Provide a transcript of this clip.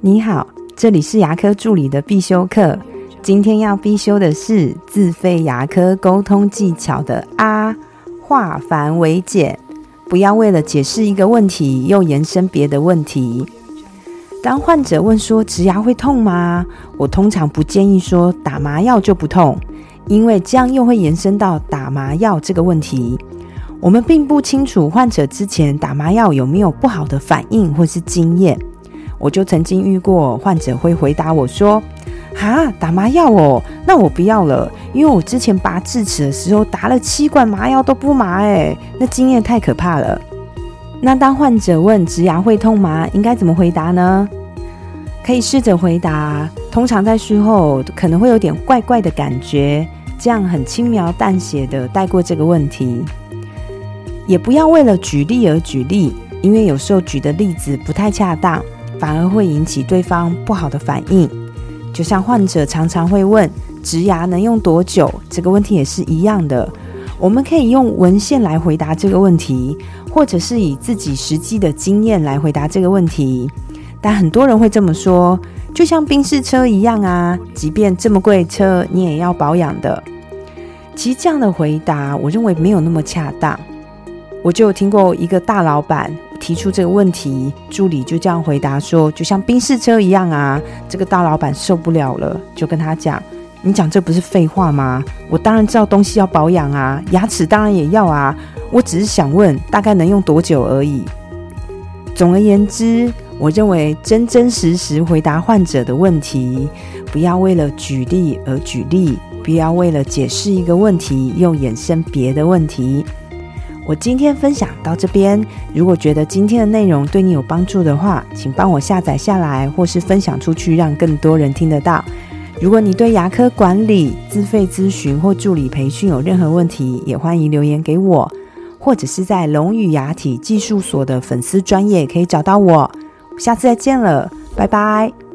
你好，这里是牙科助理的必修课。今天要必修的是自费牙科沟通技巧的啊，化繁为简，不要为了解释一个问题又延伸别的问题。当患者问说植牙会痛吗？我通常不建议说打麻药就不痛，因为这样又会延伸到打麻药这个问题。我们并不清楚患者之前打麻药有没有不好的反应或是经验。我就曾经遇过患者会回答我说：“哈，打麻药哦，那我不要了，因为我之前拔智齿的时候打了七管麻药都不麻，诶，那经验太可怕了。”那当患者问植牙会痛吗？应该怎么回答呢？可以试着回答：通常在术后可能会有点怪怪的感觉，这样很轻描淡写的带过这个问题。也不要为了举例而举例，因为有时候举的例子不太恰当。反而会引起对方不好的反应，就像患者常常会问植牙能用多久这个问题也是一样的。我们可以用文献来回答这个问题，或者是以自己实际的经验来回答这个问题。但很多人会这么说，就像宾士车一样啊，即便这么贵车，你也要保养的。其实这样的回答，我认为没有那么恰当。我就有听过一个大老板。提出这个问题，助理就这样回答说：“就像宾士车一样啊。”这个大老板受不了了，就跟他讲：“你讲这不是废话吗？我当然知道东西要保养啊，牙齿当然也要啊。我只是想问，大概能用多久而已。”总而言之，我认为真真实实回答患者的问题，不要为了举例而举例，不要为了解释一个问题又衍生别的问题。我今天分享到这边，如果觉得今天的内容对你有帮助的话，请帮我下载下来，或是分享出去，让更多人听得到。如果你对牙科管理、自费咨询或助理培训有任何问题，也欢迎留言给我，或者是在龙语牙体技术所的粉丝专业可以找到我。下次再见了，拜拜。